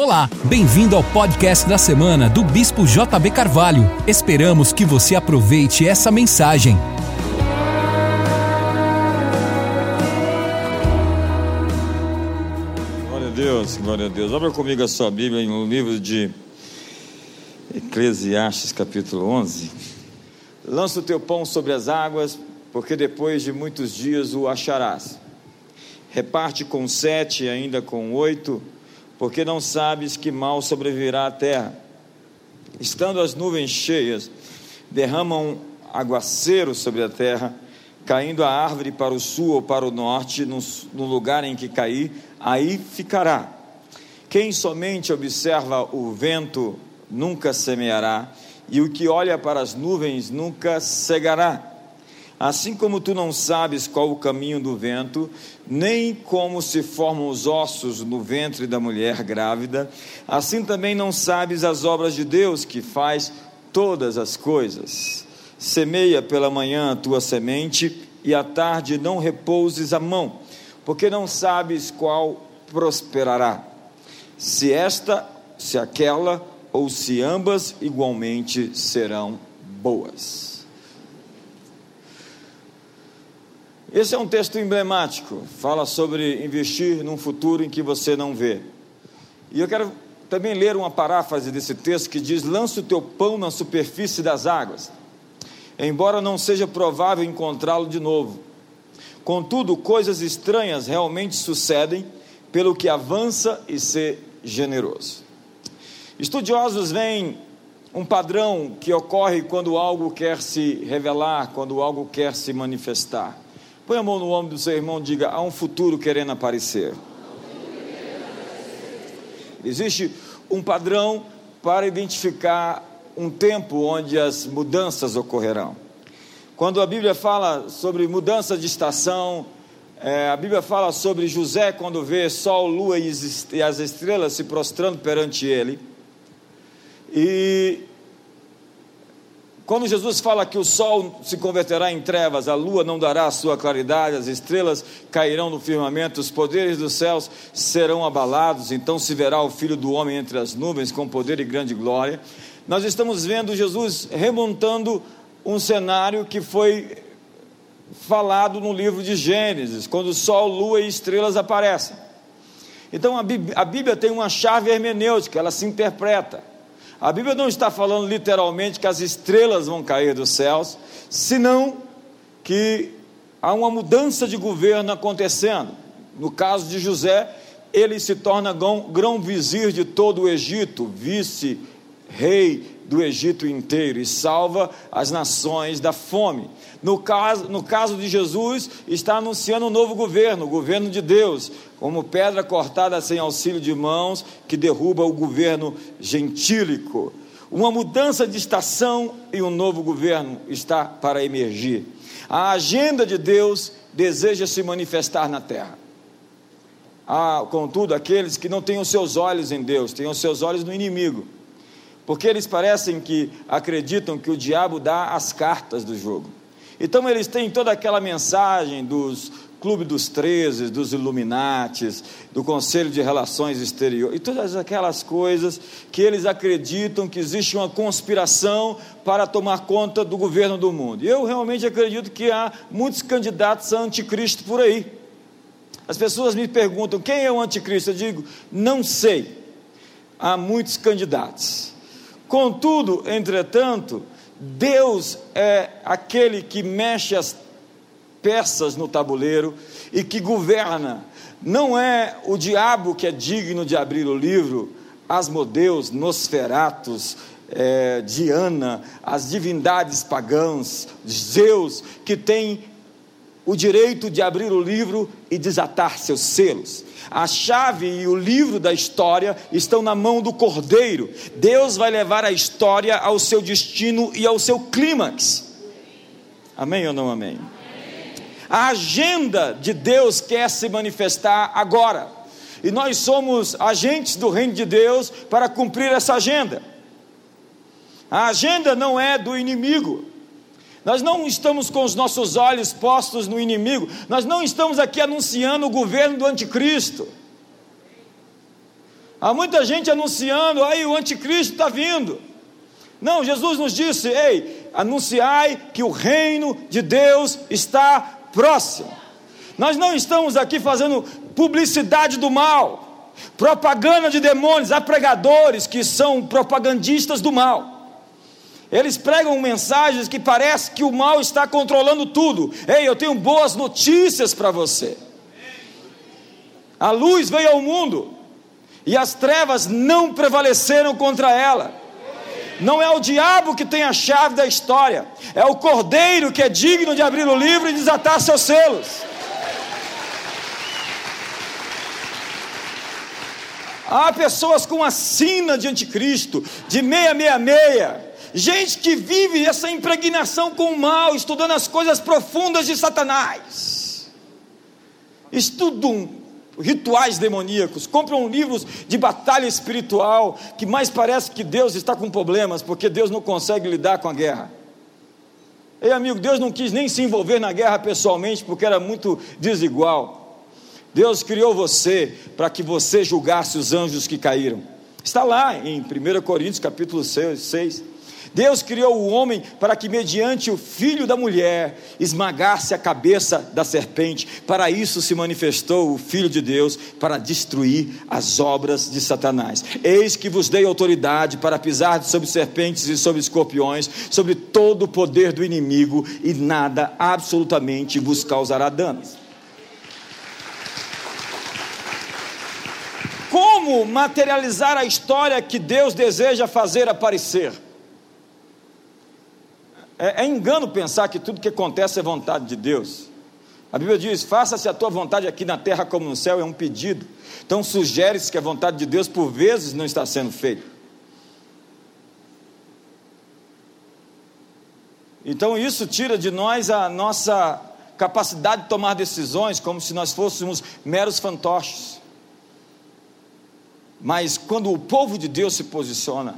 Olá, bem-vindo ao podcast da semana do Bispo JB Carvalho. Esperamos que você aproveite essa mensagem. Glória a Deus, glória a Deus. Abra comigo a sua Bíblia no livro de Eclesiastes, capítulo 11. Lança o teu pão sobre as águas, porque depois de muitos dias o acharás. Reparte com sete, ainda com oito porque não sabes que mal sobrevirá à terra. Estando as nuvens cheias, derramam aguaceiro sobre a terra, caindo a árvore para o sul ou para o norte, no, no lugar em que cair, aí ficará. Quem somente observa o vento nunca semeará, e o que olha para as nuvens nunca cegará. Assim como tu não sabes qual o caminho do vento, nem como se formam os ossos no ventre da mulher grávida, assim também não sabes as obras de Deus que faz todas as coisas. Semeia pela manhã a tua semente, e à tarde não repouses a mão, porque não sabes qual prosperará. Se esta, se aquela, ou se ambas igualmente serão boas. Esse é um texto emblemático, fala sobre investir num futuro em que você não vê. E eu quero também ler uma paráfrase desse texto que diz: Lança o teu pão na superfície das águas, embora não seja provável encontrá-lo de novo. Contudo, coisas estranhas realmente sucedem pelo que avança e ser generoso. Estudiosos veem um padrão que ocorre quando algo quer se revelar, quando algo quer se manifestar. Põe a mão no ombro do seu irmão e diga: há um futuro querendo aparecer. Existe um padrão para identificar um tempo onde as mudanças ocorrerão. Quando a Bíblia fala sobre mudança de estação, é, a Bíblia fala sobre José quando vê sol, lua e as estrelas se prostrando perante ele. E quando Jesus fala que o sol se converterá em trevas, a lua não dará sua claridade, as estrelas cairão no firmamento, os poderes dos céus serão abalados, então se verá o Filho do Homem entre as nuvens com poder e grande glória. Nós estamos vendo Jesus remontando um cenário que foi falado no livro de Gênesis, quando sol, lua e estrelas aparecem. Então a Bíblia tem uma chave hermenêutica, ela se interpreta. A Bíblia não está falando literalmente que as estrelas vão cair dos céus, senão que há uma mudança de governo acontecendo. No caso de José, ele se torna grão-vizir de todo o Egito, vice-rei do Egito inteiro e salva as nações da fome. No caso, no caso de Jesus, está anunciando um novo governo, o governo de Deus, como pedra cortada sem auxílio de mãos, que derruba o governo gentílico. Uma mudança de estação e um novo governo está para emergir. A agenda de Deus deseja se manifestar na terra. Há, contudo, aqueles que não têm os seus olhos em Deus, têm os seus olhos no inimigo, porque eles parecem que acreditam que o diabo dá as cartas do jogo. Então eles têm toda aquela mensagem dos Clube dos Treze, dos Illuminates, do Conselho de Relações Exteriores, e todas aquelas coisas que eles acreditam que existe uma conspiração para tomar conta do governo do mundo. E eu realmente acredito que há muitos candidatos a anticristo por aí. As pessoas me perguntam quem é o anticristo? Eu digo, não sei. Há muitos candidatos. Contudo, entretanto, Deus é aquele que mexe as peças no tabuleiro e que governa. Não é o diabo que é digno de abrir o livro, Asmodeus, Nosferatus, é, Diana, as divindades pagãs, Zeus, que tem o direito de abrir o livro e desatar seus selos. A chave e o livro da história estão na mão do Cordeiro. Deus vai levar a história ao seu destino e ao seu clímax. Amém ou não amém? A agenda de Deus quer se manifestar agora. E nós somos agentes do reino de Deus para cumprir essa agenda. A agenda não é do inimigo. Nós não estamos com os nossos olhos postos no inimigo. Nós não estamos aqui anunciando o governo do anticristo. Há muita gente anunciando, aí o anticristo está vindo. Não, Jesus nos disse: ei, anunciai que o reino de Deus está próximo. Nós não estamos aqui fazendo publicidade do mal, propaganda de demônios, há pregadores que são propagandistas do mal. Eles pregam mensagens que parece que o mal está controlando tudo. Ei, eu tenho boas notícias para você. A luz veio ao mundo e as trevas não prevaleceram contra ela. Não é o diabo que tem a chave da história, é o cordeiro que é digno de abrir o livro e desatar seus selos. Há pessoas com a sina de anticristo, de meia, meia, meia, gente que vive essa impregnação com o mal, estudando as coisas profundas de Satanás, estudam rituais demoníacos, compram livros de batalha espiritual, que mais parece que Deus está com problemas, porque Deus não consegue lidar com a guerra. Ei, amigo, Deus não quis nem se envolver na guerra pessoalmente, porque era muito desigual. Deus criou você para que você julgasse os anjos que caíram. Está lá em 1 Coríntios capítulo 6. Deus criou o homem para que, mediante o filho da mulher, esmagasse a cabeça da serpente. Para isso se manifestou o Filho de Deus, para destruir as obras de Satanás. Eis que vos dei autoridade para pisar sobre serpentes e sobre escorpiões, sobre todo o poder do inimigo, e nada absolutamente vos causará danos. Como materializar a história que Deus deseja fazer aparecer? É, é engano pensar que tudo que acontece é vontade de Deus. A Bíblia diz: faça-se a tua vontade aqui na terra como no céu, é um pedido. Então sugere-se que a vontade de Deus por vezes não está sendo feita. Então isso tira de nós a nossa capacidade de tomar decisões, como se nós fôssemos meros fantoches. Mas quando o povo de Deus se posiciona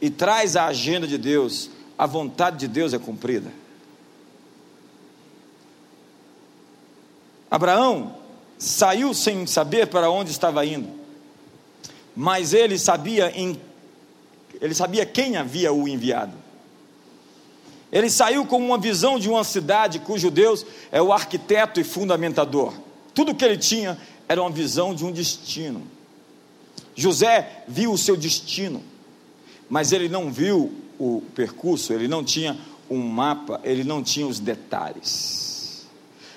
e traz a agenda de Deus, a vontade de Deus é cumprida. Abraão saiu sem saber para onde estava indo, mas ele sabia em, ele sabia quem havia o enviado. Ele saiu com uma visão de uma cidade cujo Deus é o arquiteto e fundamentador. Tudo que ele tinha era uma visão de um destino. José viu o seu destino, mas ele não viu o percurso, ele não tinha um mapa, ele não tinha os detalhes.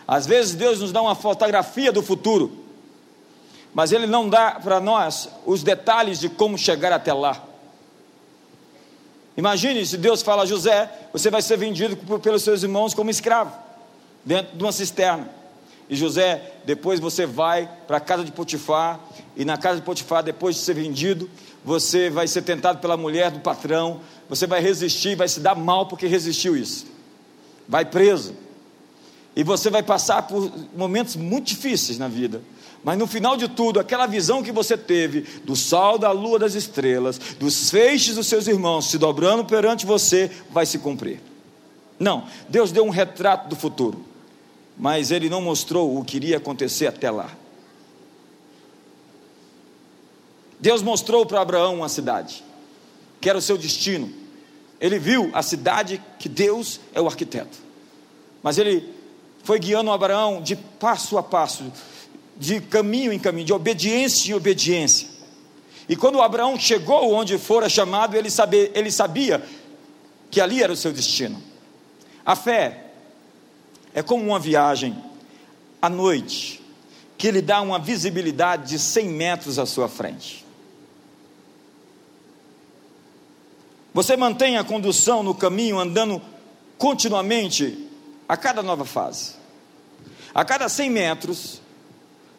Às vezes Deus nos dá uma fotografia do futuro, mas Ele não dá para nós os detalhes de como chegar até lá. Imagine se Deus fala a José: você vai ser vendido pelos seus irmãos como escravo, dentro de uma cisterna. E José, depois você vai para a casa de Potifar, e na casa de Potifar, depois de ser vendido, você vai ser tentado pela mulher do patrão, você vai resistir, vai se dar mal porque resistiu isso. Vai preso. E você vai passar por momentos muito difíceis na vida. Mas no final de tudo, aquela visão que você teve do sol, da lua, das estrelas, dos feixes dos seus irmãos se dobrando perante você, vai se cumprir. Não, Deus deu um retrato do futuro, mas Ele não mostrou o que iria acontecer até lá. Deus mostrou para Abraão uma cidade, que era o seu destino. Ele viu a cidade que Deus é o arquiteto. Mas ele foi guiando Abraão de passo a passo, de caminho em caminho, de obediência em obediência. E quando Abraão chegou onde fora chamado, ele sabia, ele sabia que ali era o seu destino. A fé é como uma viagem à noite, que lhe dá uma visibilidade de 100 metros à sua frente. Você mantém a condução no caminho andando continuamente a cada nova fase. A cada 100 metros,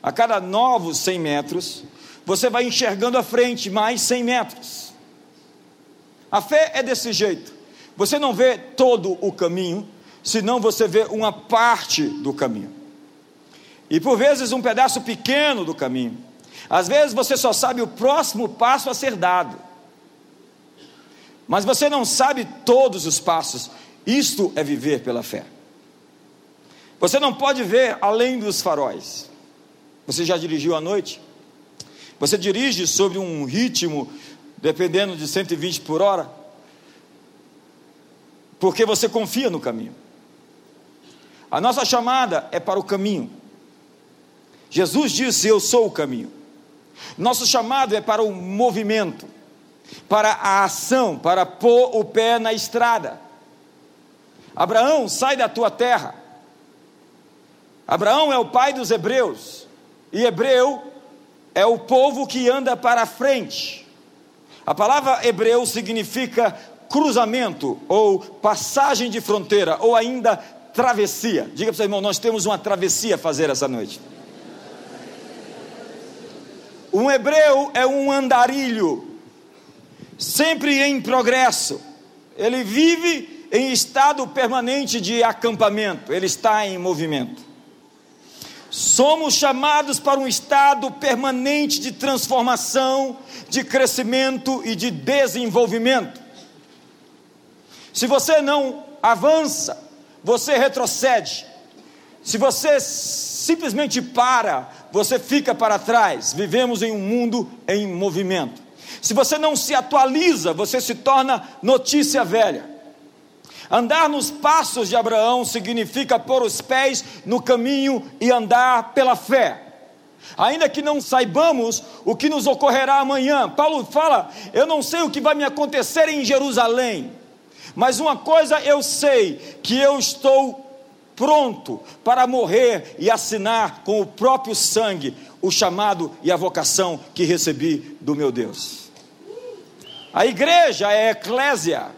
a cada novos 100 metros, você vai enxergando à frente mais 100 metros. A fé é desse jeito. Você não vê todo o caminho, senão você vê uma parte do caminho. E por vezes um pedaço pequeno do caminho. Às vezes você só sabe o próximo passo a ser dado mas você não sabe todos os passos. Isto é viver pela fé. Você não pode ver além dos faróis. Você já dirigiu à noite? Você dirige sobre um ritmo, dependendo de 120 por hora, porque você confia no caminho. A nossa chamada é para o caminho. Jesus disse: Eu sou o caminho. Nosso chamado é para o movimento, para a ação, para pôr o pé na estrada. Abraão, sai da tua terra. Abraão é o pai dos hebreus, e hebreu é o povo que anda para frente. A palavra hebreu significa cruzamento, ou passagem de fronteira, ou ainda travessia. Diga para o seu irmão: nós temos uma travessia a fazer essa noite. Um hebreu é um andarilho, sempre em progresso. Ele vive em estado permanente de acampamento, ele está em movimento. Somos chamados para um estado permanente de transformação, de crescimento e de desenvolvimento. Se você não avança, você retrocede. Se você simplesmente para, você fica para trás. Vivemos em um mundo em movimento. Se você não se atualiza, você se torna notícia velha. Andar nos passos de Abraão significa pôr os pés no caminho e andar pela fé. Ainda que não saibamos o que nos ocorrerá amanhã, Paulo fala: Eu não sei o que vai me acontecer em Jerusalém, mas uma coisa eu sei: que eu estou pronto para morrer e assinar com o próprio sangue o chamado e a vocação que recebi do meu Deus. A igreja é a eclésia,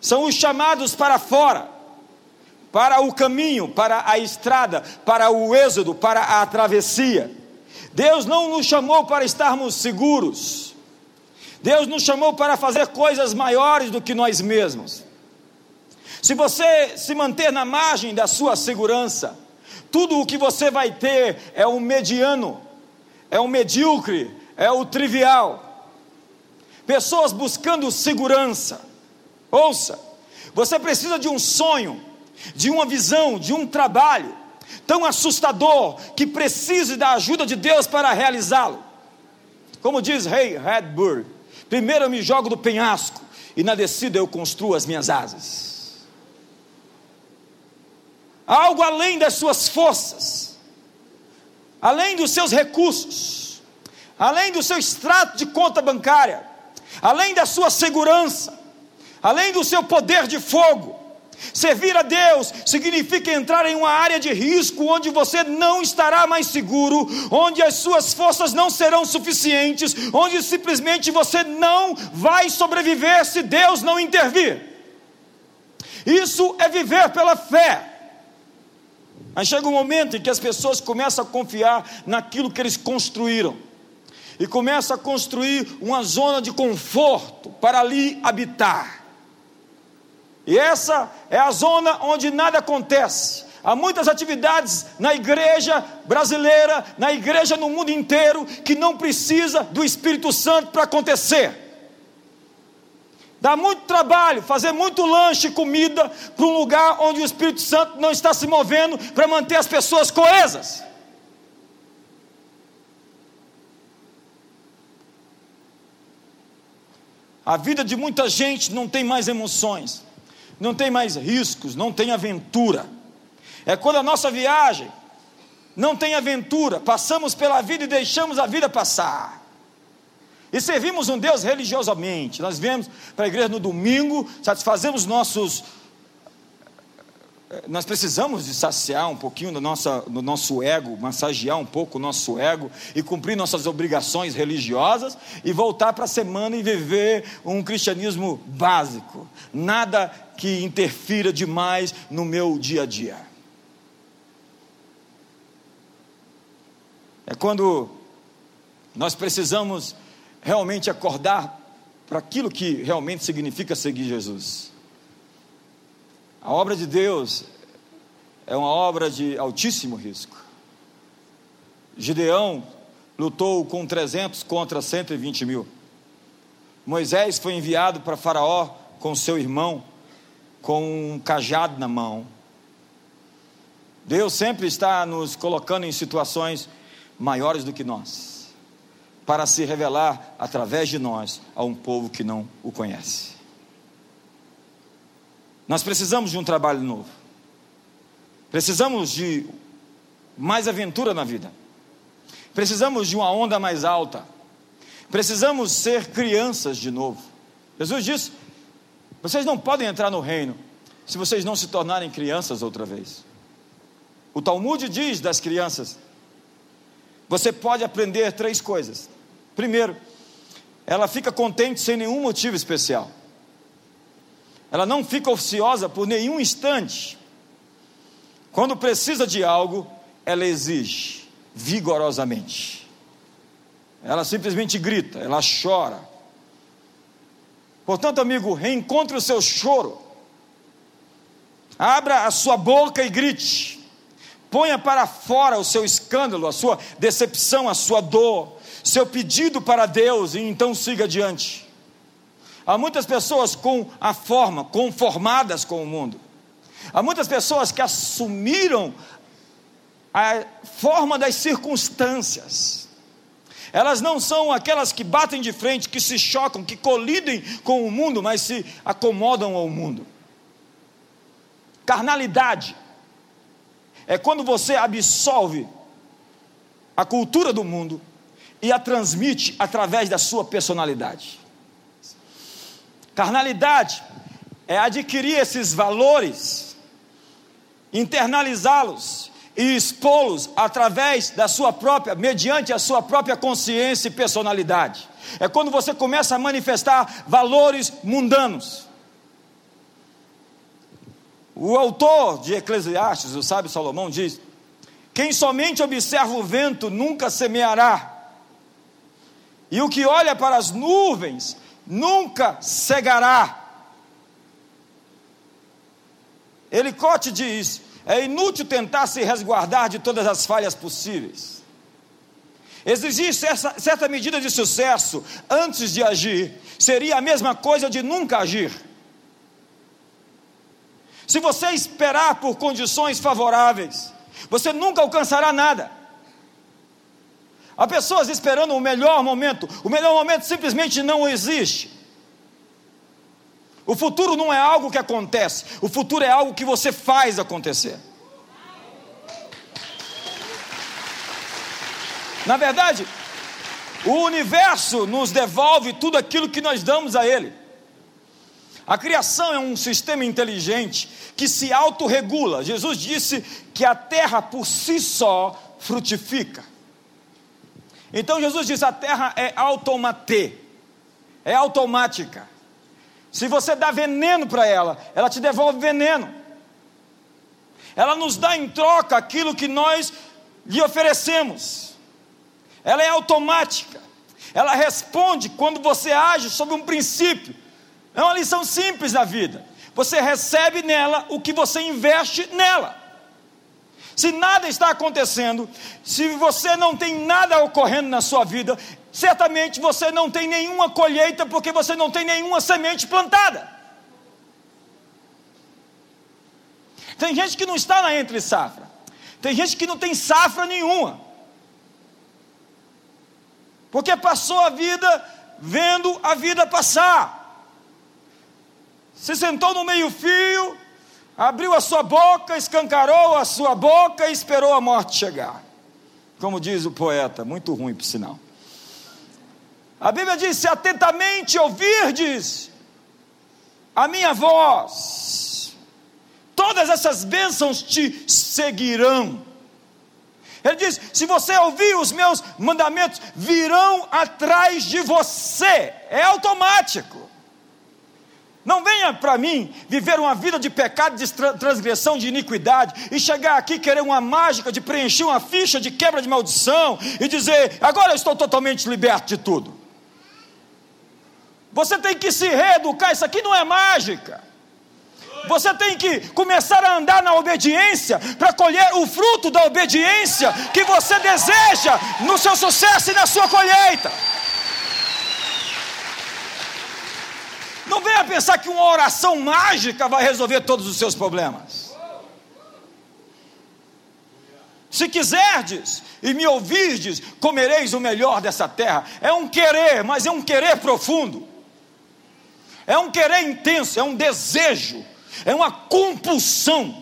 são os chamados para fora, para o caminho, para a estrada, para o êxodo, para a travessia. Deus não nos chamou para estarmos seguros, Deus nos chamou para fazer coisas maiores do que nós mesmos. Se você se manter na margem da sua segurança, tudo o que você vai ter é o mediano, é o medíocre, é o trivial. Pessoas buscando segurança. Ouça, você precisa de um sonho, de uma visão, de um trabalho tão assustador que precise da ajuda de Deus para realizá-lo. Como diz Rei Redburn, primeiro eu me jogo do penhasco e na descida eu construo as minhas asas algo além das suas forças, além dos seus recursos, além do seu extrato de conta bancária, além da sua segurança, além do seu poder de fogo. Servir a Deus significa entrar em uma área de risco onde você não estará mais seguro, onde as suas forças não serão suficientes, onde simplesmente você não vai sobreviver se Deus não intervir. Isso é viver pela fé. Mas chega um momento em que as pessoas começam a confiar naquilo que eles construíram e começam a construir uma zona de conforto para ali habitar. E essa é a zona onde nada acontece. Há muitas atividades na igreja brasileira, na igreja no mundo inteiro, que não precisa do Espírito Santo para acontecer. Dá muito trabalho fazer muito lanche e comida para um lugar onde o Espírito Santo não está se movendo para manter as pessoas coesas. A vida de muita gente não tem mais emoções, não tem mais riscos, não tem aventura. É quando a nossa viagem não tem aventura, passamos pela vida e deixamos a vida passar. E servimos um Deus religiosamente. Nós viemos para a igreja no domingo, satisfazemos nossos. Nós precisamos de saciar um pouquinho do, nossa, do nosso ego, massagear um pouco o nosso ego e cumprir nossas obrigações religiosas e voltar para a semana e viver um cristianismo básico. Nada que interfira demais no meu dia a dia. É quando nós precisamos realmente acordar para aquilo que realmente significa seguir Jesus. A obra de Deus é uma obra de altíssimo risco. Gideão lutou com 300 contra 120 mil. Moisés foi enviado para Faraó com seu irmão, com um cajado na mão. Deus sempre está nos colocando em situações maiores do que nós. para se revelar através de nós a um povo que não o conhece. Nós precisamos de um trabalho novo. Precisamos de mais aventura na vida. Precisamos de uma onda mais alta. Precisamos ser crianças de novo. Jesus disse: vocês não podem entrar no reino se vocês não se tornarem crianças outra vez. O Talmud diz das crianças: você pode aprender três coisas. Primeiro, ela fica contente sem nenhum motivo especial. Ela não fica ociosa por nenhum instante. Quando precisa de algo, ela exige vigorosamente. Ela simplesmente grita, ela chora. Portanto, amigo, reencontre o seu choro. Abra a sua boca e grite. Ponha para fora o seu escândalo, a sua decepção, a sua dor, seu pedido para Deus e então siga adiante. Há muitas pessoas com a forma, conformadas com o mundo. Há muitas pessoas que assumiram a forma das circunstâncias. Elas não são aquelas que batem de frente, que se chocam, que colidem com o mundo, mas se acomodam ao mundo. Carnalidade é quando você absolve a cultura do mundo e a transmite através da sua personalidade. Carnalidade é adquirir esses valores, internalizá-los e expô-los através da sua própria, mediante a sua própria consciência e personalidade. É quando você começa a manifestar valores mundanos. O autor de Eclesiastes, o sábio Salomão, diz: Quem somente observa o vento nunca semeará, e o que olha para as nuvens nunca cegará. Elicote diz: é inútil tentar se resguardar de todas as falhas possíveis. Exigir certa, certa medida de sucesso antes de agir seria a mesma coisa de nunca agir. Se você esperar por condições favoráveis, você nunca alcançará nada. Há pessoas esperando o melhor momento, o melhor momento simplesmente não existe. O futuro não é algo que acontece, o futuro é algo que você faz acontecer. Na verdade, o universo nos devolve tudo aquilo que nós damos a ele. A criação é um sistema inteligente que se autorregula. Jesus disse que a terra por si só frutifica. Então Jesus disse: a terra é automatê, é automática. Se você dá veneno para ela, ela te devolve veneno. Ela nos dá em troca aquilo que nós lhe oferecemos. Ela é automática. Ela responde quando você age sob um princípio. É uma lição simples da vida. Você recebe nela o que você investe nela. Se nada está acontecendo, se você não tem nada ocorrendo na sua vida, certamente você não tem nenhuma colheita, porque você não tem nenhuma semente plantada. Tem gente que não está na entre safra, tem gente que não tem safra nenhuma, porque passou a vida vendo a vida passar, se sentou no meio-fio, abriu a sua boca, escancarou a sua boca e esperou a morte chegar. Como diz o poeta, muito ruim por sinal. A Bíblia diz: se atentamente ouvirdes a minha voz, todas essas bênçãos te seguirão. Ele diz: se você ouvir os meus mandamentos, virão atrás de você, é automático. Não venha para mim viver uma vida de pecado, de transgressão, de iniquidade e chegar aqui querer uma mágica de preencher uma ficha de quebra de maldição e dizer: agora eu estou totalmente liberto de tudo. Você tem que se reeducar, isso aqui não é mágica. Você tem que começar a andar na obediência para colher o fruto da obediência que você deseja no seu sucesso e na sua colheita. Não venha pensar que uma oração mágica vai resolver todos os seus problemas. Se quiserdes e me ouvirdes, comereis o melhor dessa terra. É um querer, mas é um querer profundo. É um querer intenso, é um desejo, é uma compulsão.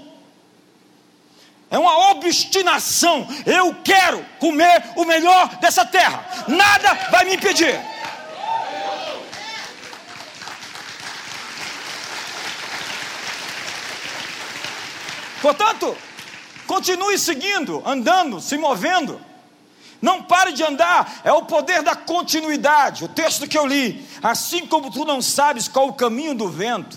É uma obstinação. Eu quero comer o melhor dessa terra. Nada vai me impedir. Portanto, continue seguindo, andando, se movendo. Não pare de andar, é o poder da continuidade. O texto que eu li, assim como tu não sabes qual o caminho do vento,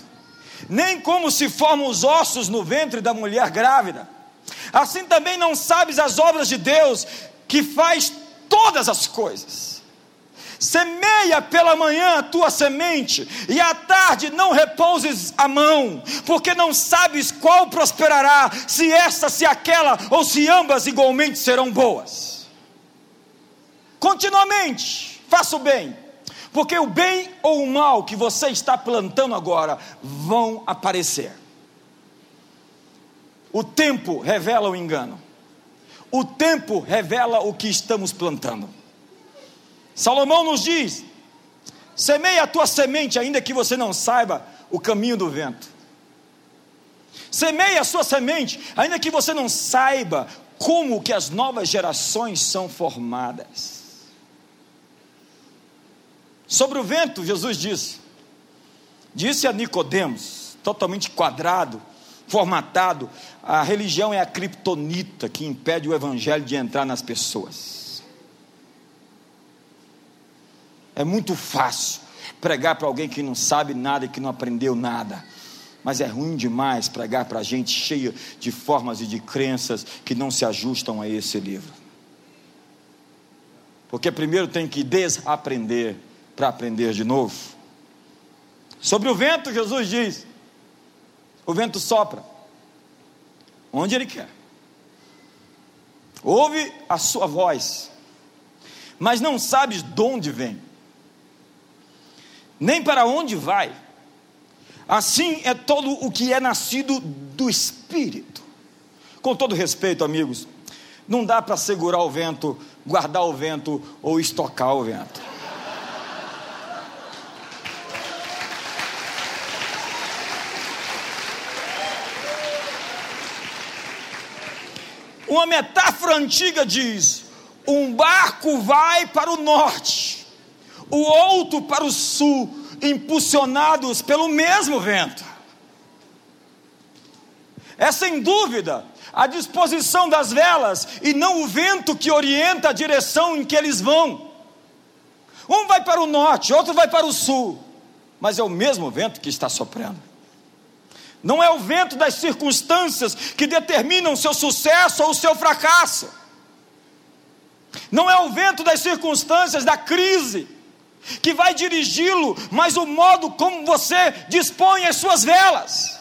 nem como se formam os ossos no ventre da mulher grávida, assim também não sabes as obras de Deus, que faz todas as coisas. Semeia pela manhã a tua semente, e à tarde não repouses a mão, porque não sabes qual prosperará, se esta, se aquela, ou se ambas igualmente serão boas. Continuamente, faça o bem, porque o bem ou o mal que você está plantando agora vão aparecer. O tempo revela o engano, o tempo revela o que estamos plantando. Salomão nos diz: semeia a tua semente, ainda que você não saiba o caminho do vento. Semeia a sua semente, ainda que você não saiba como que as novas gerações são formadas. Sobre o vento, Jesus disse: disse a Nicodemos, totalmente quadrado, formatado, a religião é a criptonita que impede o evangelho de entrar nas pessoas. É muito fácil pregar para alguém que não sabe nada e que não aprendeu nada. Mas é ruim demais pregar para gente cheia de formas e de crenças que não se ajustam a esse livro. Porque primeiro tem que desaprender para aprender de novo. Sobre o vento, Jesus diz: o vento sopra onde ele quer. Ouve a sua voz, mas não sabes de onde vem nem para onde vai. Assim é todo o que é nascido do Espírito. Com todo respeito, amigos, não dá para segurar o vento, guardar o vento ou estocar o vento. Uma metáfora antiga diz: um barco vai para o norte o outro para o sul, impulsionados pelo mesmo vento. É sem dúvida a disposição das velas e não o vento que orienta a direção em que eles vão. Um vai para o norte, outro vai para o sul, mas é o mesmo vento que está soprando. Não é o vento das circunstâncias que determinam o seu sucesso ou o seu fracasso. Não é o vento das circunstâncias da crise que vai dirigi-lo, mas o modo como você dispõe as suas velas.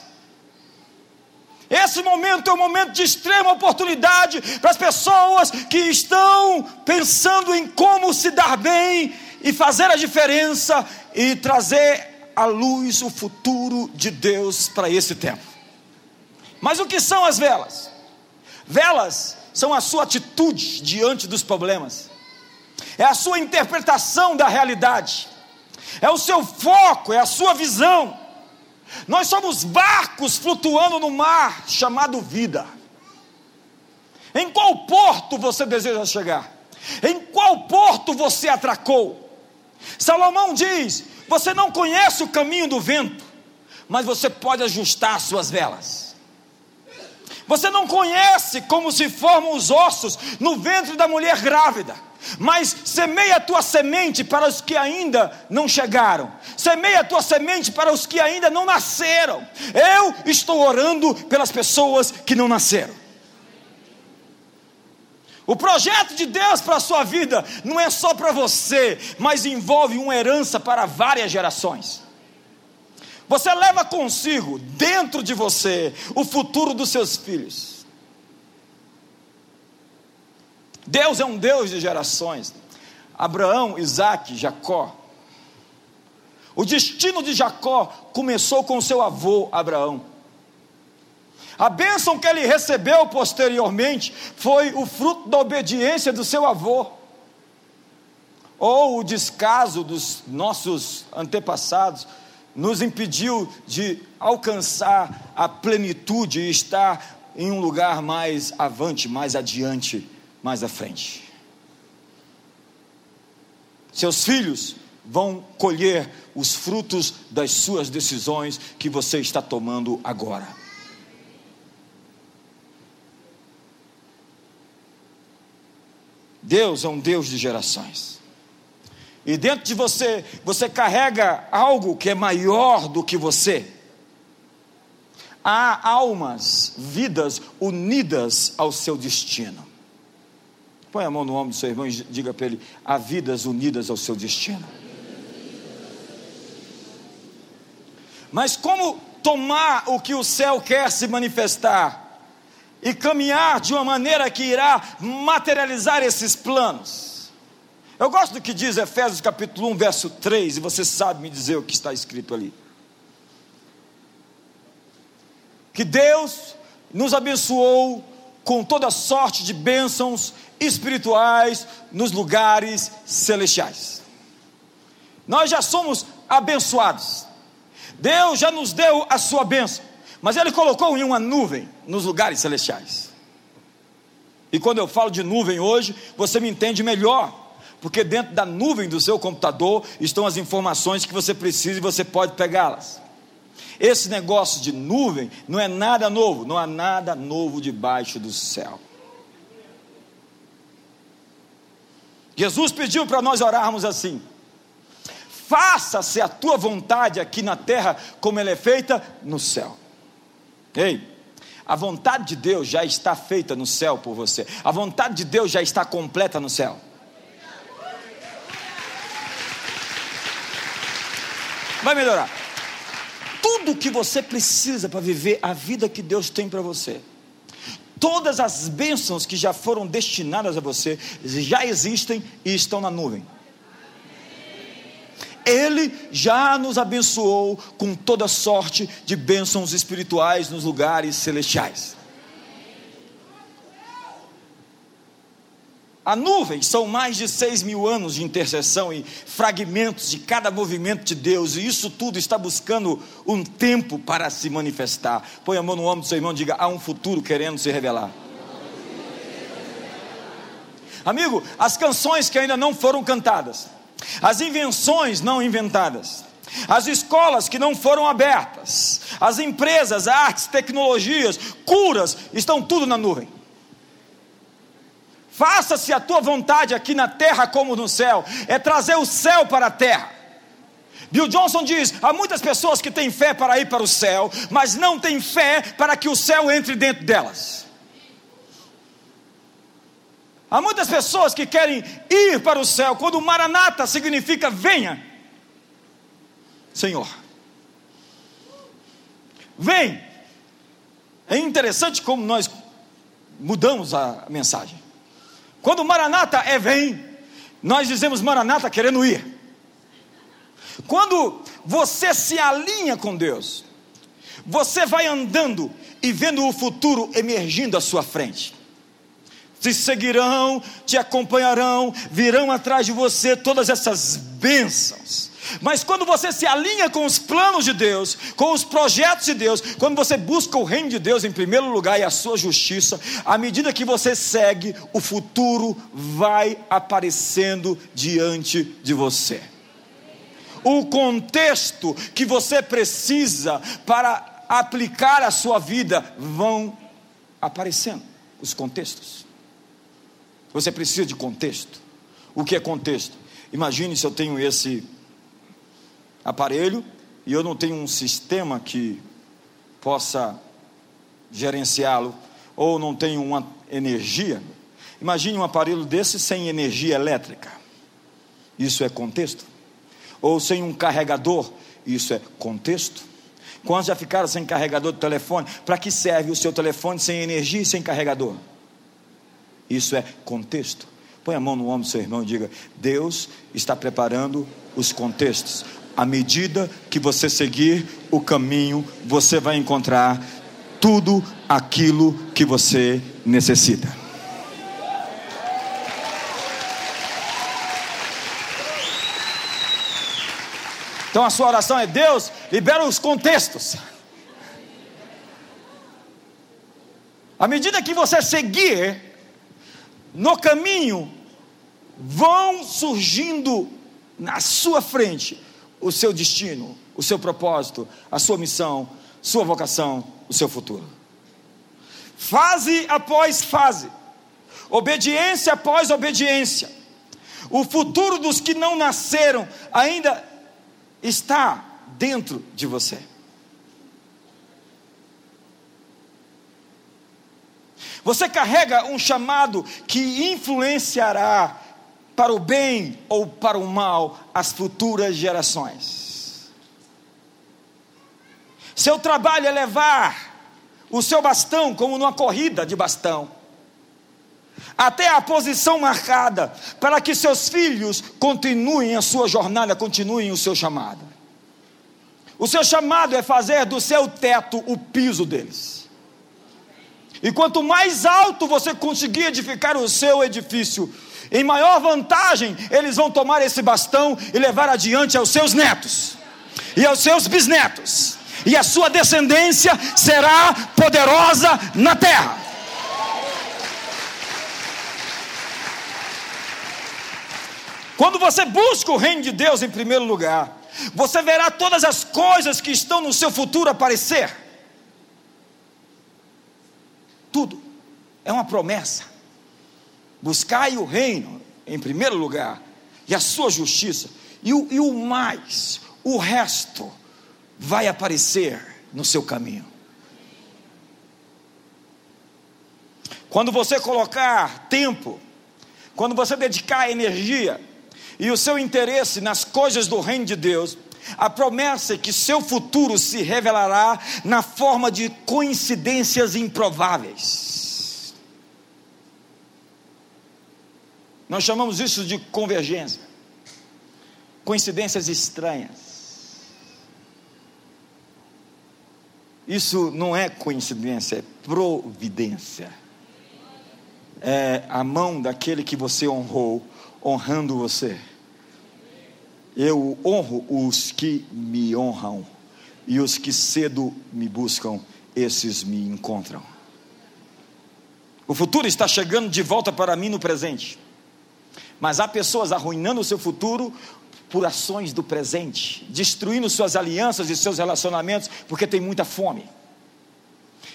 Esse momento é um momento de extrema oportunidade para as pessoas que estão pensando em como se dar bem e fazer a diferença e trazer à luz o futuro de Deus para esse tempo. Mas o que são as velas? Velas são a sua atitude diante dos problemas é a sua interpretação da realidade, é o seu foco, é a sua visão. Nós somos barcos flutuando no mar chamado vida. Em qual porto você deseja chegar? Em qual porto você atracou? Salomão diz: Você não conhece o caminho do vento, mas você pode ajustar suas velas. Você não conhece como se formam os ossos no ventre da mulher grávida mas semeia a tua semente para os que ainda não chegaram, semeia a tua semente para os que ainda não nasceram. Eu estou orando pelas pessoas que não nasceram. O projeto de Deus para a sua vida não é só para você, mas envolve uma herança para várias gerações. Você leva consigo, dentro de você, o futuro dos seus filhos. Deus é um Deus de gerações. Abraão, Isaac, Jacó. O destino de Jacó começou com seu avô Abraão. A bênção que ele recebeu posteriormente foi o fruto da obediência do seu avô, ou o descaso dos nossos antepassados nos impediu de alcançar a plenitude e estar em um lugar mais avante, mais adiante, mais à frente. Seus filhos vão colher os frutos das suas decisões que você está tomando agora. Deus é um Deus de gerações. E dentro de você, você carrega algo que é maior do que você. Há almas, vidas unidas ao seu destino. Põe a mão no ombro do seu irmão e diga para ele: há vidas unidas ao seu destino. Mas como tomar o que o céu quer se manifestar e caminhar de uma maneira que irá materializar esses planos? Eu gosto do que diz Efésios capítulo 1, verso 3, e você sabe me dizer o que está escrito ali. Que Deus nos abençoou com toda sorte de bênçãos espirituais nos lugares celestiais. Nós já somos abençoados. Deus já nos deu a sua bênção, mas Ele colocou em uma nuvem nos lugares celestiais. E quando eu falo de nuvem hoje, você me entende melhor porque dentro da nuvem do seu computador estão as informações que você precisa e você pode pegá-las. Esse negócio de nuvem não é nada novo, não há nada novo debaixo do céu. Jesus pediu para nós orarmos assim: faça-se a tua vontade aqui na terra, como ela é feita no céu. Ei, a vontade de Deus já está feita no céu por você, a vontade de Deus já está completa no céu. vai melhorar. Tudo que você precisa para viver a vida que Deus tem para você. Todas as bênçãos que já foram destinadas a você já existem e estão na nuvem. Ele já nos abençoou com toda sorte de bênçãos espirituais nos lugares celestiais. A nuvem são mais de seis mil anos de intercessão e fragmentos de cada movimento de Deus, e isso tudo está buscando um tempo para se manifestar. Põe a mão no ombro do seu irmão e diga: há um futuro querendo se revelar. Amigo, as canções que ainda não foram cantadas, as invenções não inventadas, as escolas que não foram abertas, as empresas, artes, tecnologias, curas, estão tudo na nuvem. Faça-se a tua vontade aqui na terra como no céu. É trazer o céu para a terra. Bill Johnson diz: há muitas pessoas que têm fé para ir para o céu, mas não têm fé para que o céu entre dentro delas. Há muitas pessoas que querem ir para o céu, quando Maranata significa venha, Senhor. Vem. É interessante como nós mudamos a mensagem. Quando Maranata é vem, nós dizemos Maranata querendo ir. Quando você se alinha com Deus, você vai andando e vendo o futuro emergindo à sua frente. Te seguirão, te acompanharão, virão atrás de você todas essas bênçãos mas quando você se alinha com os planos de Deus, com os projetos de Deus, quando você busca o reino de Deus em primeiro lugar e a sua justiça, à medida que você segue, o futuro vai aparecendo diante de você. O contexto que você precisa para aplicar a sua vida vão aparecendo os contextos. Você precisa de contexto. O que é contexto? Imagine se eu tenho esse aparelho e eu não tenho um sistema que possa gerenciá-lo, ou não tenho uma energia. Imagine um aparelho desse sem energia elétrica. Isso é contexto. Ou sem um carregador. Isso é contexto. Quantos já ficaram sem carregador do telefone? Para que serve o seu telefone sem energia e sem carregador? Isso é contexto. Põe a mão no ombro do seu irmão e diga: Deus está preparando os contextos à medida que você seguir o caminho, você vai encontrar tudo aquilo que você necessita. Então a sua oração é: Deus, libera os contextos. À medida que você seguir no caminho, vão surgindo na sua frente o seu destino, o seu propósito, a sua missão, sua vocação, o seu futuro. Fase após fase, obediência após obediência. O futuro dos que não nasceram ainda está dentro de você. Você carrega um chamado que influenciará para o bem ou para o mal as futuras gerações. Seu trabalho é levar o seu bastão, como numa corrida de bastão, até a posição marcada, para que seus filhos continuem a sua jornada, continuem o seu chamado. O seu chamado é fazer do seu teto o piso deles. E quanto mais alto você conseguir edificar o seu edifício, em maior vantagem, eles vão tomar esse bastão e levar adiante aos seus netos e aos seus bisnetos, e a sua descendência será poderosa na terra. Quando você busca o reino de Deus em primeiro lugar, você verá todas as coisas que estão no seu futuro aparecer. Tudo é uma promessa. Buscai o reino em primeiro lugar, e a sua justiça, e o, e o mais, o resto, vai aparecer no seu caminho. Quando você colocar tempo, quando você dedicar energia e o seu interesse nas coisas do reino de Deus, a promessa é que seu futuro se revelará na forma de coincidências improváveis. Nós chamamos isso de convergência. Coincidências estranhas. Isso não é coincidência, é providência. É a mão daquele que você honrou, honrando você. Eu honro os que me honram, e os que cedo me buscam, esses me encontram. O futuro está chegando de volta para mim no presente. Mas há pessoas arruinando o seu futuro por ações do presente, destruindo suas alianças e seus relacionamentos porque tem muita fome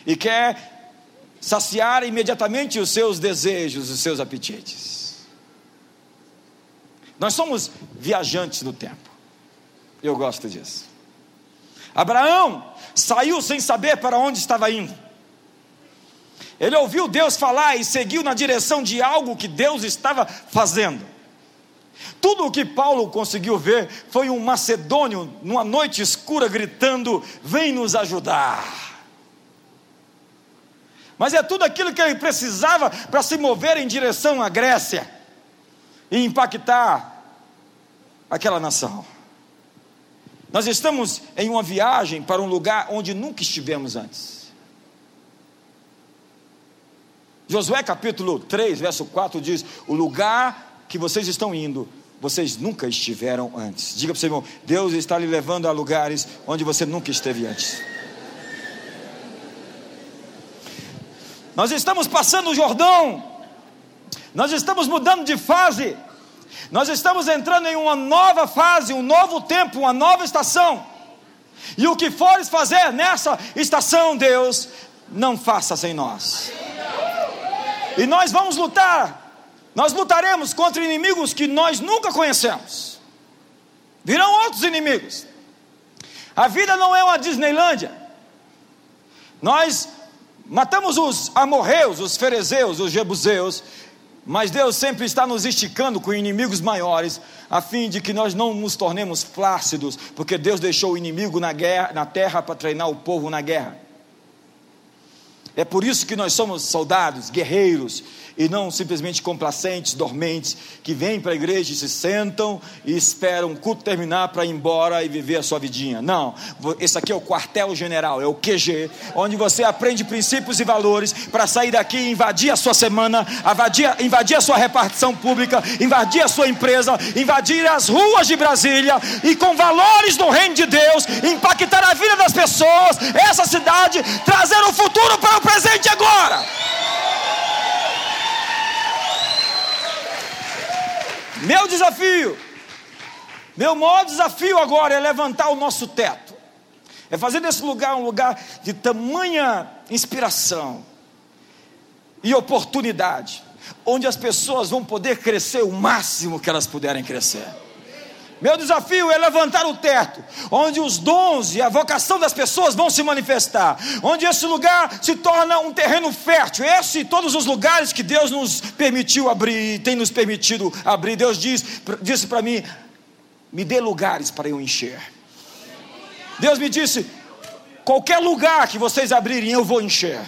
e quer saciar imediatamente os seus desejos, os seus apetites. Nós somos viajantes do tempo. Eu gosto disso. Abraão saiu sem saber para onde estava indo. Ele ouviu Deus falar e seguiu na direção de algo que Deus estava fazendo. Tudo o que Paulo conseguiu ver foi um macedônio numa noite escura gritando: Vem nos ajudar. Mas é tudo aquilo que ele precisava para se mover em direção à Grécia e impactar aquela nação. Nós estamos em uma viagem para um lugar onde nunca estivemos antes. Josué capítulo 3, verso 4 diz: O lugar que vocês estão indo, vocês nunca estiveram antes. Diga para o seu irmão: Deus está lhe levando a lugares onde você nunca esteve antes. Nós estamos passando o Jordão, nós estamos mudando de fase, nós estamos entrando em uma nova fase, um novo tempo, uma nova estação. E o que fores fazer nessa estação, Deus, não faça sem nós. E nós vamos lutar, nós lutaremos contra inimigos que nós nunca conhecemos. Virão outros inimigos. A vida não é uma Disneylândia. Nós matamos os amorreus, os ferezeus, os jebuseus, mas Deus sempre está nos esticando com inimigos maiores, a fim de que nós não nos tornemos flácidos, porque Deus deixou o inimigo na guerra, na terra para treinar o povo na guerra. É por isso que nós somos soldados, guerreiros, e não simplesmente complacentes, dormentes, que vêm para a igreja e se sentam e esperam o culto terminar para ir embora e viver a sua vidinha. Não, esse aqui é o quartel-general, é o QG, onde você aprende princípios e valores para sair daqui e invadir a sua semana, invadir, invadir a sua repartição pública, invadir a sua empresa, invadir as ruas de Brasília e com valores do reino de Deus, impactar a vida das pessoas, essa cidade, trazer o futuro para o presente agora. Meu desafio, meu maior desafio agora é levantar o nosso teto, é fazer desse lugar um lugar de tamanha inspiração e oportunidade, onde as pessoas vão poder crescer o máximo que elas puderem crescer. Meu desafio é levantar o teto, onde os dons e a vocação das pessoas vão se manifestar, onde esse lugar se torna um terreno fértil. Esse e todos os lugares que Deus nos permitiu abrir, tem nos permitido abrir. Deus diz, disse para mim: me dê lugares para eu encher. Deus me disse: qualquer lugar que vocês abrirem, eu vou encher.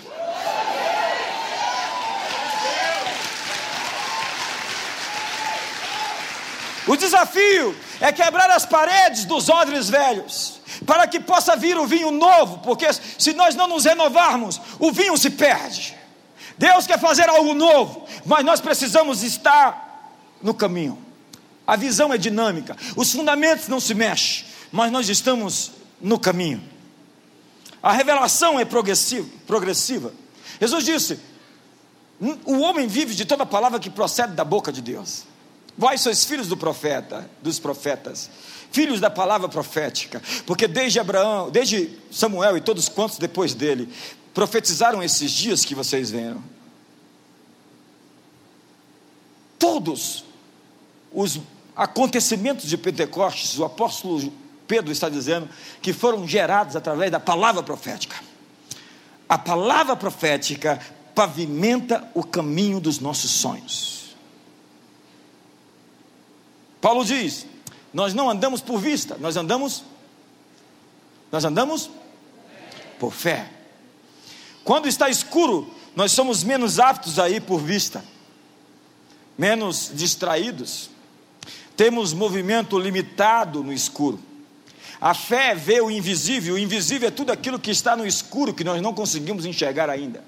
O desafio é quebrar as paredes dos odres velhos, para que possa vir o vinho novo, porque se nós não nos renovarmos, o vinho se perde. Deus quer fazer algo novo, mas nós precisamos estar no caminho. A visão é dinâmica, os fundamentos não se mexem, mas nós estamos no caminho. A revelação é progressiva. Jesus disse: o homem vive de toda palavra que procede da boca de Deus. Vós sois filhos do profeta, dos profetas, filhos da palavra profética, porque desde Abraão, desde Samuel e todos quantos depois dele profetizaram esses dias que vocês viram. Todos os acontecimentos de Pentecostes, o apóstolo Pedro está dizendo que foram gerados através da palavra profética. A palavra profética pavimenta o caminho dos nossos sonhos. Paulo diz: Nós não andamos por vista, nós andamos nós andamos por fé. Quando está escuro, nós somos menos aptos a ir por vista, menos distraídos. Temos movimento limitado no escuro. A fé vê o invisível, o invisível é tudo aquilo que está no escuro que nós não conseguimos enxergar ainda.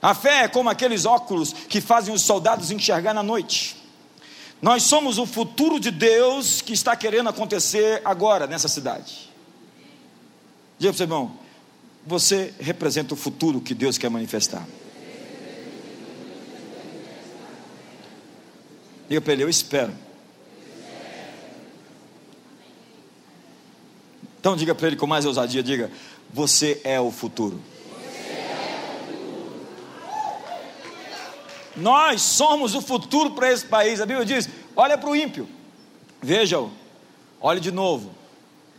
A fé é como aqueles óculos que fazem os soldados enxergar na noite. Nós somos o futuro de Deus que está querendo acontecer agora nessa cidade. Diga para o irmão, você representa o futuro que Deus quer manifestar. Diga para ele, eu espero. Então diga para ele com mais ousadia, diga, você é o futuro. Nós somos o futuro para esse país. A Bíblia diz: olha para o ímpio, veja-o, olhe de novo,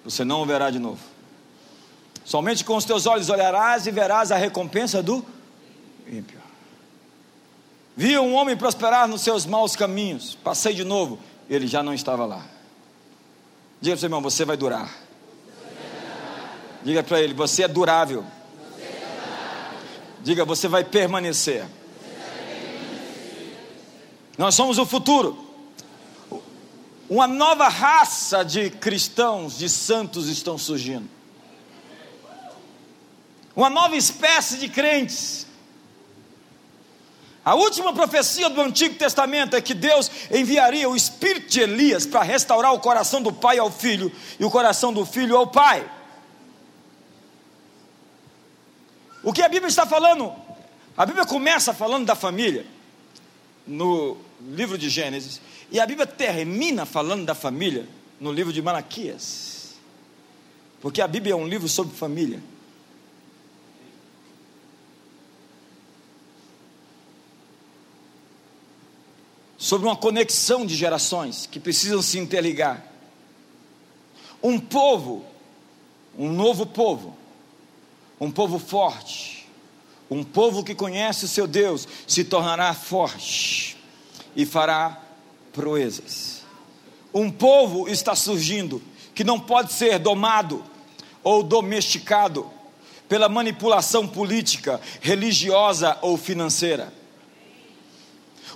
você não o verá de novo. Somente com os teus olhos olharás e verás a recompensa do ímpio. Vi um homem prosperar nos seus maus caminhos, passei de novo, ele já não estava lá. Diga para o seu irmão: você vai durar. Diga para ele: você é durável. Diga: você vai permanecer. Nós somos o futuro. Uma nova raça de cristãos, de santos estão surgindo. Uma nova espécie de crentes. A última profecia do Antigo Testamento é que Deus enviaria o espírito de Elias para restaurar o coração do pai ao filho e o coração do filho ao pai. O que a Bíblia está falando? A Bíblia começa falando da família no livro de Gênesis, e a Bíblia termina falando da família no livro de Malaquias. Porque a Bíblia é um livro sobre família. Sobre uma conexão de gerações que precisam se interligar. Um povo, um novo povo, um povo forte, um povo que conhece o seu Deus se tornará forte e fará proezas. Um povo está surgindo que não pode ser domado ou domesticado pela manipulação política, religiosa ou financeira.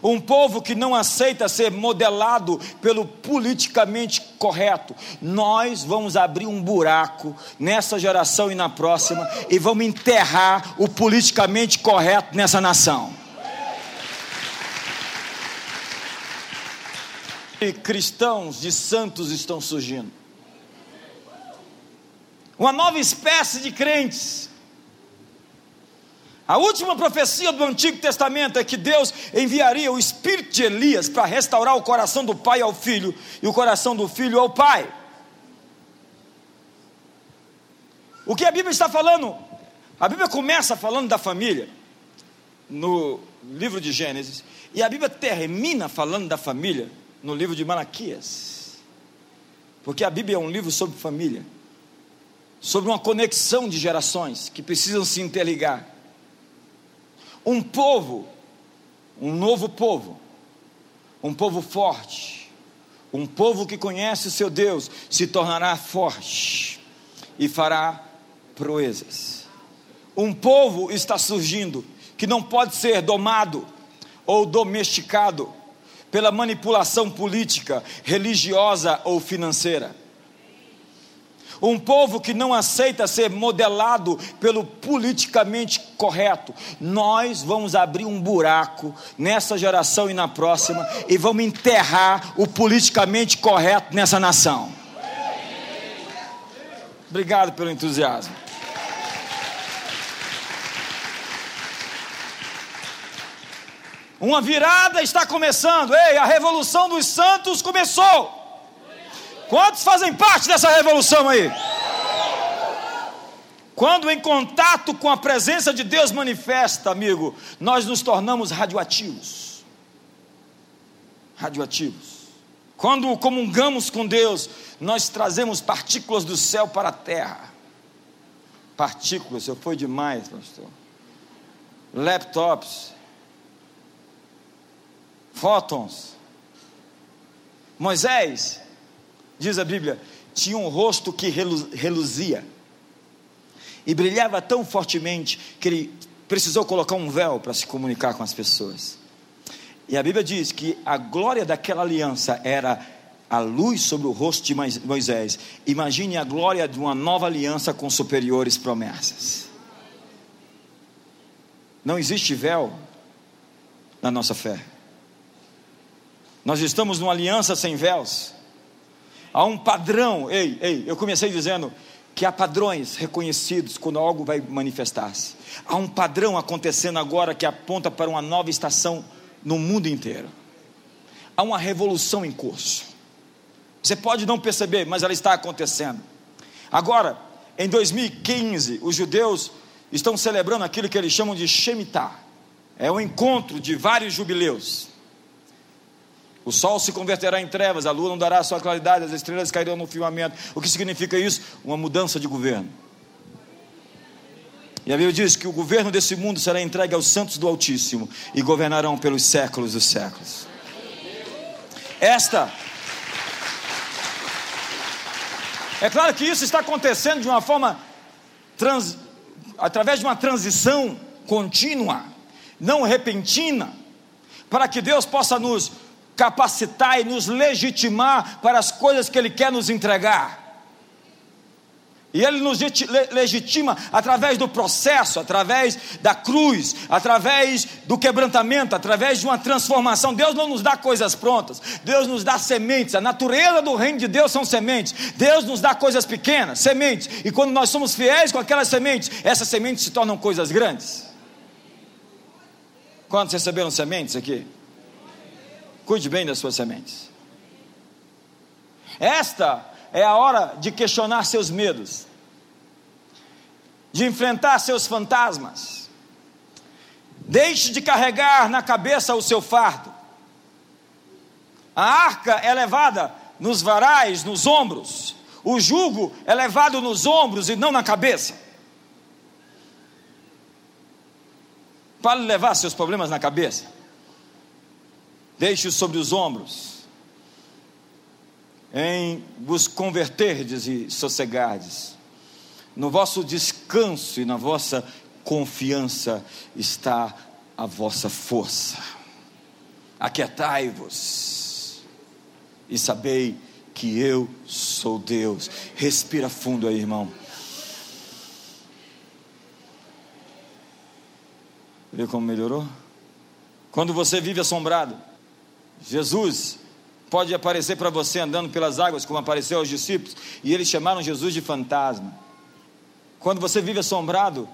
Um povo que não aceita ser modelado pelo politicamente correto. Nós vamos abrir um buraco nessa geração e na próxima e vamos enterrar o politicamente correto nessa nação. Cristãos de santos estão surgindo. Uma nova espécie de crentes a última profecia do Antigo Testamento é que Deus enviaria o espírito de Elias para restaurar o coração do pai ao filho e o coração do filho ao pai. O que a Bíblia está falando? A Bíblia começa falando da família, no livro de Gênesis, e a Bíblia termina falando da família, no livro de Malaquias. Porque a Bíblia é um livro sobre família, sobre uma conexão de gerações que precisam se interligar um povo, um novo povo, um povo forte, um povo que conhece o seu Deus, se tornará forte e fará proezas. Um povo está surgindo que não pode ser domado ou domesticado pela manipulação política, religiosa ou financeira um povo que não aceita ser modelado pelo politicamente correto. Nós vamos abrir um buraco nessa geração e na próxima e vamos enterrar o politicamente correto nessa nação. Obrigado pelo entusiasmo. Uma virada está começando. Ei, a revolução dos santos começou. Quantos fazem parte dessa revolução aí? Quando em contato com a presença de Deus manifesta, amigo, nós nos tornamos radioativos. Radioativos. Quando comungamos com Deus, nós trazemos partículas do céu para a terra. Partículas, eu foi demais, pastor. Laptops, fótons. Moisés diz a Bíblia, tinha um rosto que reluzia e brilhava tão fortemente que ele precisou colocar um véu para se comunicar com as pessoas. E a Bíblia diz que a glória daquela aliança era a luz sobre o rosto de Moisés. Imagine a glória de uma nova aliança com superiores promessas. Não existe véu na nossa fé. Nós estamos numa aliança sem véus. Há um padrão. Ei, ei, eu comecei dizendo que há padrões reconhecidos quando algo vai manifestar-se. Há um padrão acontecendo agora que aponta para uma nova estação no mundo inteiro. Há uma revolução em curso. Você pode não perceber, mas ela está acontecendo. Agora, em 2015, os judeus estão celebrando aquilo que eles chamam de Shemitah. É o encontro de vários jubileus. O sol se converterá em trevas, a lua não dará sua claridade, as estrelas cairão no firmamento. O que significa isso? Uma mudança de governo. E a Bíblia diz que o governo desse mundo será entregue aos santos do Altíssimo e governarão pelos séculos dos séculos. Esta. É claro que isso está acontecendo de uma forma trans, através de uma transição contínua, não repentina, para que Deus possa nos capacitar e nos legitimar para as coisas que Ele quer nos entregar. E Ele nos legitima através do processo, através da cruz, através do quebrantamento, através de uma transformação. Deus não nos dá coisas prontas, Deus nos dá sementes. A natureza do reino de Deus são sementes. Deus nos dá coisas pequenas, sementes. E quando nós somos fiéis com aquelas sementes, essas sementes se tornam coisas grandes. Quantos receberam sementes aqui? Cuide bem das suas sementes. Esta é a hora de questionar seus medos, de enfrentar seus fantasmas. Deixe de carregar na cabeça o seu fardo. A arca é levada nos varais, nos ombros. O jugo é levado nos ombros e não na cabeça. Para levar seus problemas na cabeça. Deixe-os sobre os ombros, em vos converterdes e sossegardes. no vosso descanso e na vossa confiança está a vossa força. Aquietai-vos e sabei que eu sou Deus. Respira fundo aí, irmão. Viu como melhorou? Quando você vive assombrado, Jesus pode aparecer para você andando pelas águas, como apareceu aos discípulos, e eles chamaram Jesus de fantasma. Quando você vive assombrado,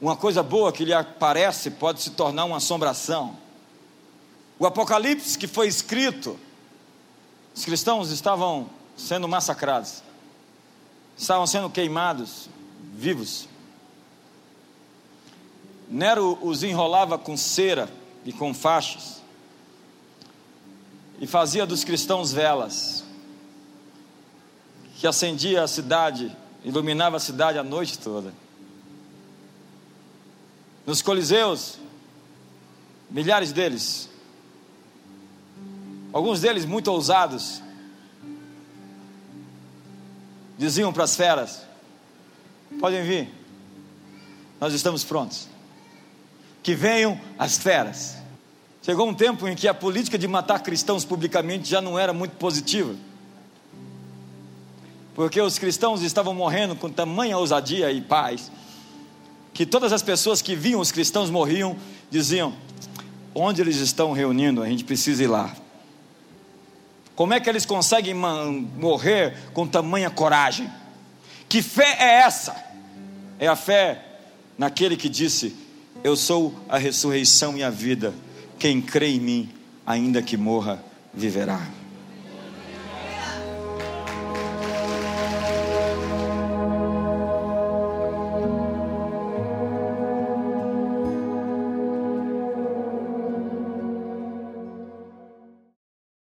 uma coisa boa que lhe aparece pode se tornar uma assombração. O Apocalipse que foi escrito, os cristãos estavam sendo massacrados, estavam sendo queimados vivos. Nero os enrolava com cera e com faixas e fazia dos cristãos velas que acendia a cidade, iluminava a cidade a noite toda. Nos coliseus, milhares deles, alguns deles muito ousados, diziam para as feras: podem vir, nós estamos prontos. Que venham as feras. Chegou um tempo em que a política de matar cristãos publicamente já não era muito positiva. Porque os cristãos estavam morrendo com tamanha ousadia e paz, que todas as pessoas que viam os cristãos morriam, diziam: onde eles estão reunindo, a gente precisa ir lá. Como é que eles conseguem morrer com tamanha coragem? Que fé é essa? É a fé naquele que disse: Eu sou a ressurreição e a vida quem crê em mim, ainda que morra, viverá.